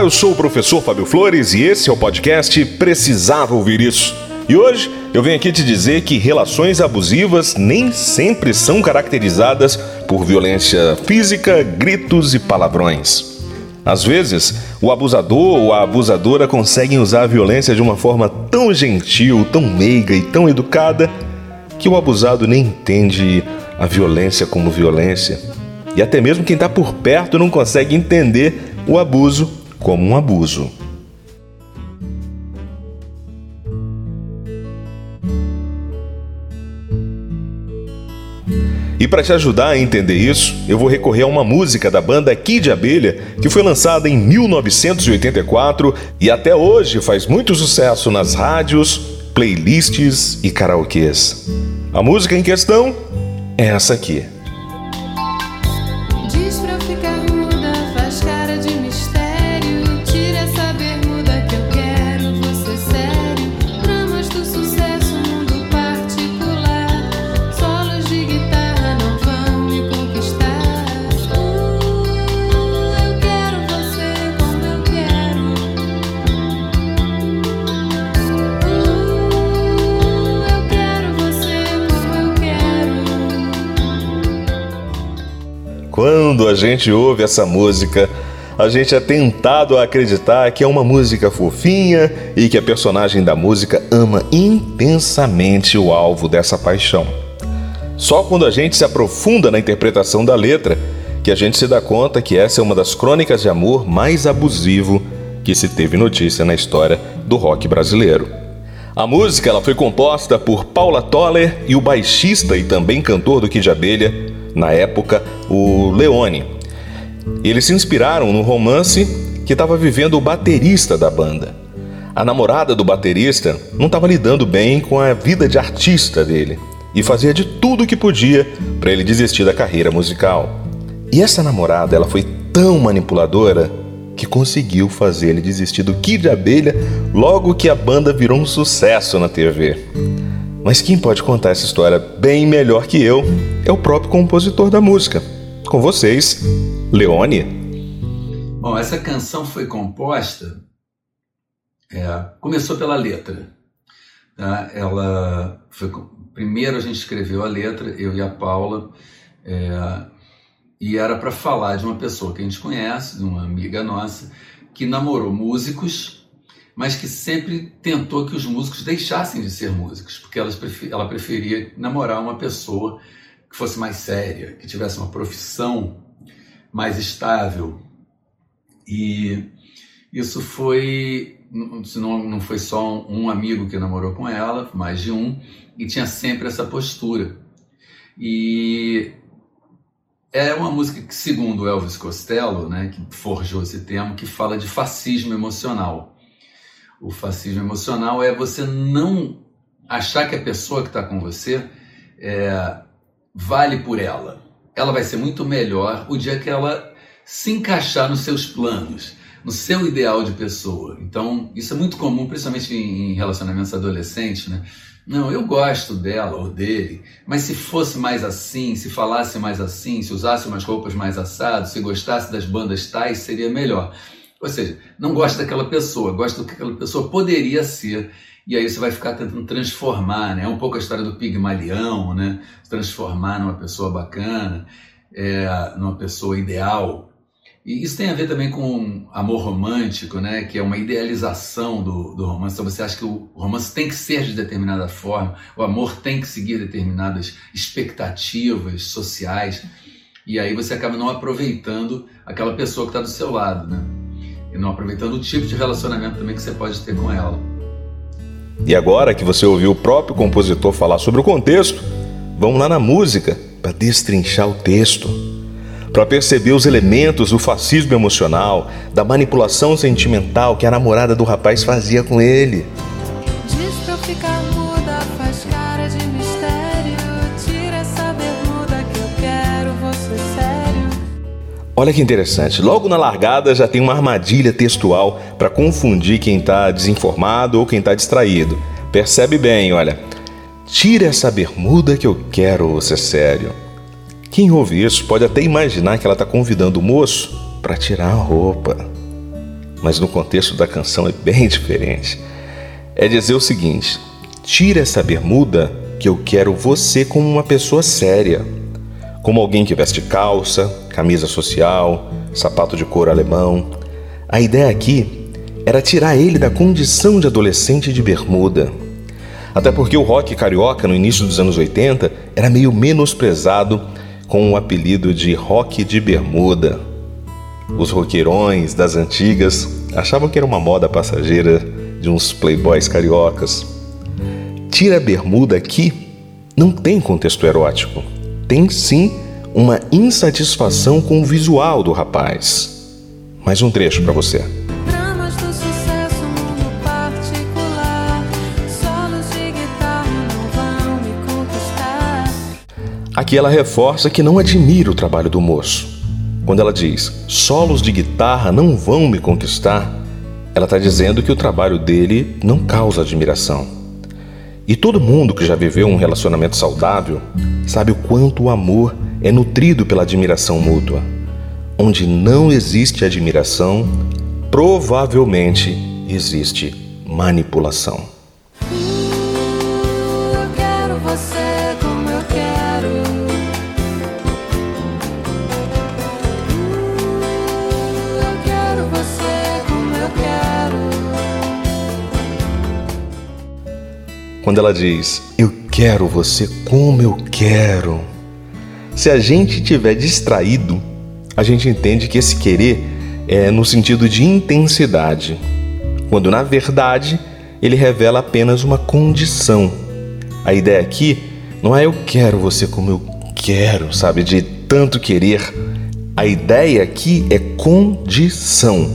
Olá, eu sou o professor Fábio Flores e esse é o podcast Precisava Ouvir Isso. E hoje eu venho aqui te dizer que relações abusivas nem sempre são caracterizadas por violência física, gritos e palavrões. Às vezes, o abusador ou a abusadora conseguem usar a violência de uma forma tão gentil, tão meiga e tão educada que o abusado nem entende a violência como violência. E até mesmo quem está por perto não consegue entender o abuso como um abuso. E para te ajudar a entender isso, eu vou recorrer a uma música da banda Kid Abelha, que foi lançada em 1984 e até hoje faz muito sucesso nas rádios, playlists e karaokês. A música em questão é essa aqui. A gente ouve essa música, a gente é tentado a acreditar que é uma música fofinha e que a personagem da música ama intensamente o alvo dessa paixão. Só quando a gente se aprofunda na interpretação da letra que a gente se dá conta que essa é uma das crônicas de amor mais abusivo que se teve notícia na história do rock brasileiro. A música ela foi composta por Paula Toller e o baixista e também cantor do Kid Abelha, na época, o Leone. Eles se inspiraram no romance que estava vivendo o baterista da banda. A namorada do baterista não estava lidando bem com a vida de artista dele e fazia de tudo o que podia para ele desistir da carreira musical. E essa namorada, ela foi tão manipuladora que conseguiu fazer ele desistir do Kid Abelha logo que a banda virou um sucesso na TV. Mas quem pode contar essa história bem melhor que eu é o próprio compositor da música. Com vocês, Leone. Bom, essa canção foi composta, é, começou pela letra. Tá? Ela foi, primeiro a gente escreveu a letra, eu e a Paula, é, e era para falar de uma pessoa que a gente conhece, de uma amiga nossa, que namorou músicos mas que sempre tentou que os músicos deixassem de ser músicos, porque ela preferia namorar uma pessoa que fosse mais séria, que tivesse uma profissão mais estável. E isso foi, não, não foi só um amigo que namorou com ela, mais de um, e tinha sempre essa postura. E é uma música que, segundo Elvis Costello, né, que forjou esse termo, que fala de fascismo emocional. O fascismo emocional é você não achar que a pessoa que está com você é, vale por ela. Ela vai ser muito melhor o dia que ela se encaixar nos seus planos, no seu ideal de pessoa. Então, isso é muito comum, principalmente em relacionamentos adolescentes, né? Não, eu gosto dela ou dele, mas se fosse mais assim, se falasse mais assim, se usasse umas roupas mais assadas, se gostasse das bandas tais, seria melhor. Ou seja, não gosta daquela pessoa, gosta do que aquela pessoa poderia ser. E aí você vai ficar tentando transformar, né? É um pouco a história do pigmalião, né? Transformar numa pessoa bacana, é, numa pessoa ideal. E isso tem a ver também com amor romântico, né? Que é uma idealização do, do romance. Então você acha que o romance tem que ser de determinada forma, o amor tem que seguir determinadas expectativas sociais. E aí você acaba não aproveitando aquela pessoa que está do seu lado, né? E não aproveitando o tipo de relacionamento também que você pode ter com ela. E agora que você ouviu o próprio compositor falar sobre o contexto, vamos lá na música para destrinchar o texto. para perceber os elementos do fascismo emocional, da manipulação sentimental que a namorada do rapaz fazia com ele. Diz pra eu ficar Olha que interessante, logo na largada já tem uma armadilha textual para confundir quem está desinformado ou quem está distraído. Percebe bem, olha. Tira essa bermuda que eu quero você sério. Quem ouve isso pode até imaginar que ela está convidando o moço para tirar a roupa. Mas no contexto da canção é bem diferente. É dizer o seguinte: tira essa bermuda que eu quero você como uma pessoa séria. Como alguém que veste calça, camisa social, sapato de couro alemão. A ideia aqui era tirar ele da condição de adolescente de bermuda. Até porque o rock carioca no início dos anos 80 era meio menosprezado com o apelido de rock de bermuda. Os roqueirões das antigas achavam que era uma moda passageira de uns playboys cariocas. Tira a bermuda aqui não tem contexto erótico. Tem sim uma insatisfação com o visual do rapaz. Mais um trecho para você. Aqui ela reforça que não admira o trabalho do moço. Quando ela diz solos de guitarra não vão me conquistar, ela está dizendo que o trabalho dele não causa admiração. E todo mundo que já viveu um relacionamento saudável sabe o quanto o amor é nutrido pela admiração mútua. Onde não existe admiração, provavelmente existe manipulação. Eu quero você como eu quero. Eu quero você como eu quero. Quando ela diz eu quero você como eu quero, se a gente tiver distraído, a gente entende que esse querer é no sentido de intensidade, quando na verdade ele revela apenas uma condição. A ideia aqui não é eu quero você como eu quero, sabe, de tanto querer. A ideia aqui é condição.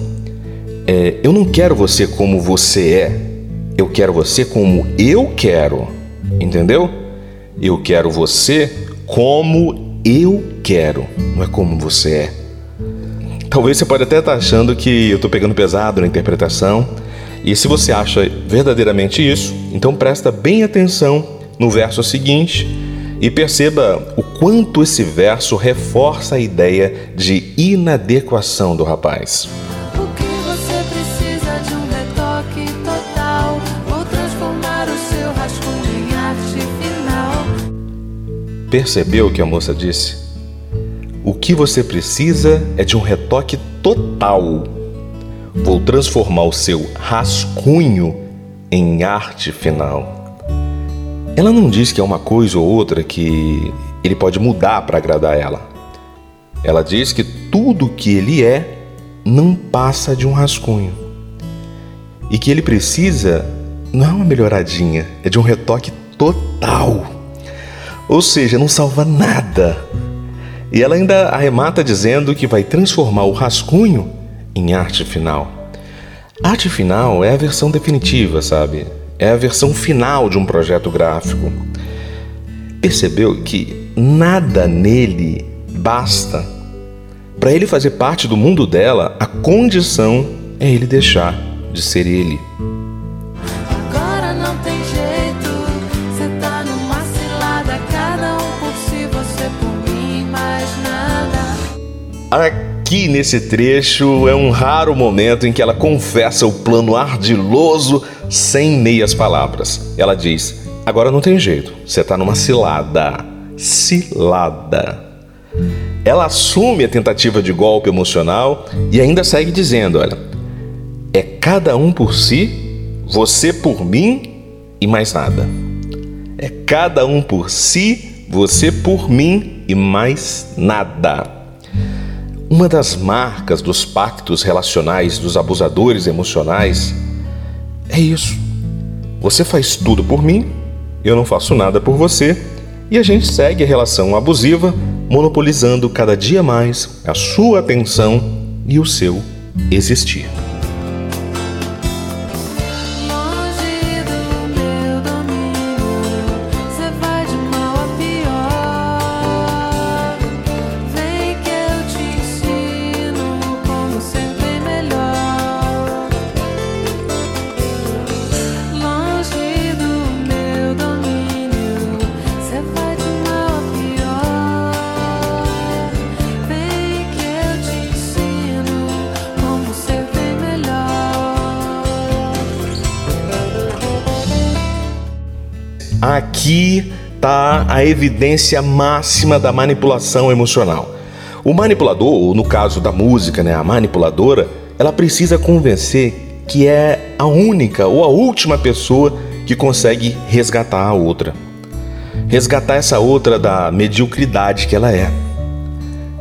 É, eu não quero você como você é, eu quero você como eu quero, entendeu? Eu quero você como eu quero, não é como você é. Talvez você pode até estar achando que eu estou pegando pesado na interpretação, e se você acha verdadeiramente isso, então presta bem atenção no verso seguinte e perceba o quanto esse verso reforça a ideia de inadequação do rapaz. Percebeu o que a moça disse? O que você precisa é de um retoque total. Vou transformar o seu rascunho em arte final. Ela não diz que é uma coisa ou outra que ele pode mudar para agradar ela. Ela diz que tudo que ele é não passa de um rascunho. E que ele precisa não é uma melhoradinha, é de um retoque total. Ou seja, não salva nada. E ela ainda arremata dizendo que vai transformar o rascunho em arte final. Arte final é a versão definitiva, sabe? É a versão final de um projeto gráfico. Percebeu que nada nele basta. Para ele fazer parte do mundo dela, a condição é ele deixar de ser ele. Aqui nesse trecho é um raro momento em que ela confessa o plano ardiloso sem meias palavras. Ela diz: Agora não tem jeito, você tá numa cilada. Cilada. Ela assume a tentativa de golpe emocional e ainda segue dizendo: Olha, é cada um por si, você por mim e mais nada. É cada um por si, você por mim e mais nada. Uma das marcas dos pactos relacionais dos abusadores emocionais é isso. Você faz tudo por mim, eu não faço nada por você e a gente segue a relação abusiva monopolizando cada dia mais a sua atenção e o seu existir. Aqui está a evidência máxima da manipulação emocional. O manipulador, ou no caso da música, né, a manipuladora, ela precisa convencer que é a única ou a última pessoa que consegue resgatar a outra. Resgatar essa outra da mediocridade que ela é.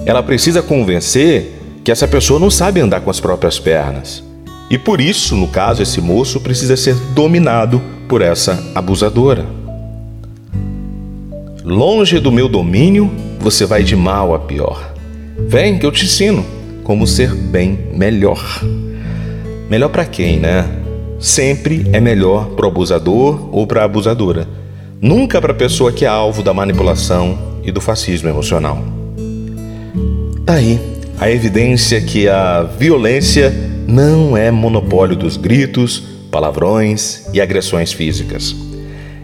Ela precisa convencer que essa pessoa não sabe andar com as próprias pernas. E por isso, no caso, esse moço precisa ser dominado por essa abusadora. Longe do meu domínio, você vai de mal a pior. Vem que eu te ensino como ser bem melhor. Melhor para quem, né? Sempre é melhor para o abusador ou para a abusadora. Nunca para a pessoa que é alvo da manipulação e do fascismo emocional. Tá aí a evidência que a violência não é monopólio dos gritos, palavrões e agressões físicas.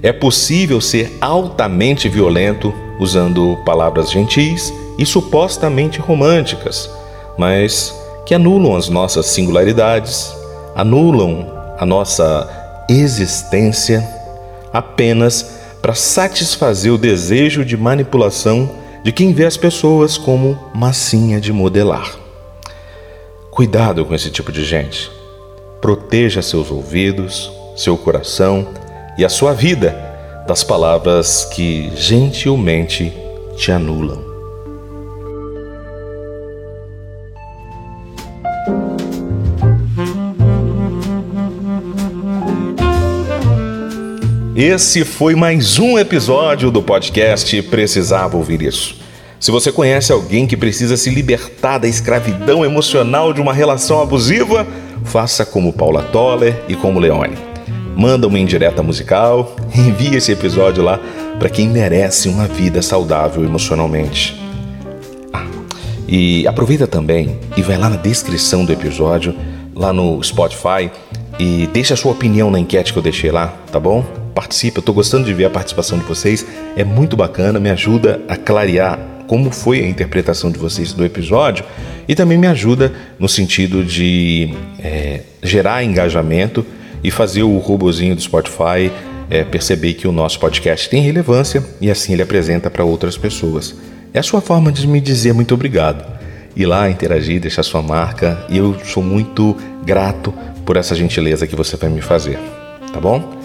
É possível ser altamente violento usando palavras gentis e supostamente românticas, mas que anulam as nossas singularidades, anulam a nossa existência apenas para satisfazer o desejo de manipulação de quem vê as pessoas como massinha de modelar. Cuidado com esse tipo de gente. Proteja seus ouvidos, seu coração e a sua vida das palavras que gentilmente te anulam. Esse foi mais um episódio do podcast Precisava Ouvir Isso. Se você conhece alguém que precisa se libertar da escravidão emocional de uma relação abusiva, faça como Paula Toller e como Leone. Manda uma indireta musical, envie esse episódio lá para quem merece uma vida saudável emocionalmente. Ah, e aproveita também e vai lá na descrição do episódio, lá no Spotify, e deixa a sua opinião na enquete que eu deixei lá, tá bom? Participa, eu tô gostando de ver a participação de vocês, é muito bacana, me ajuda a clarear como foi a interpretação de vocês do episódio e também me ajuda no sentido de é, gerar engajamento e fazer o robozinho do Spotify é, perceber que o nosso podcast tem relevância e assim ele apresenta para outras pessoas. É a sua forma de me dizer muito obrigado. Ir lá, interagir, deixar sua marca e eu sou muito grato por essa gentileza que você vai me fazer, tá bom?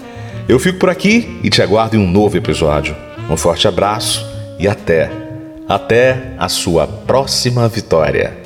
Eu fico por aqui e te aguardo em um novo episódio. Um forte abraço e até, até a sua próxima vitória.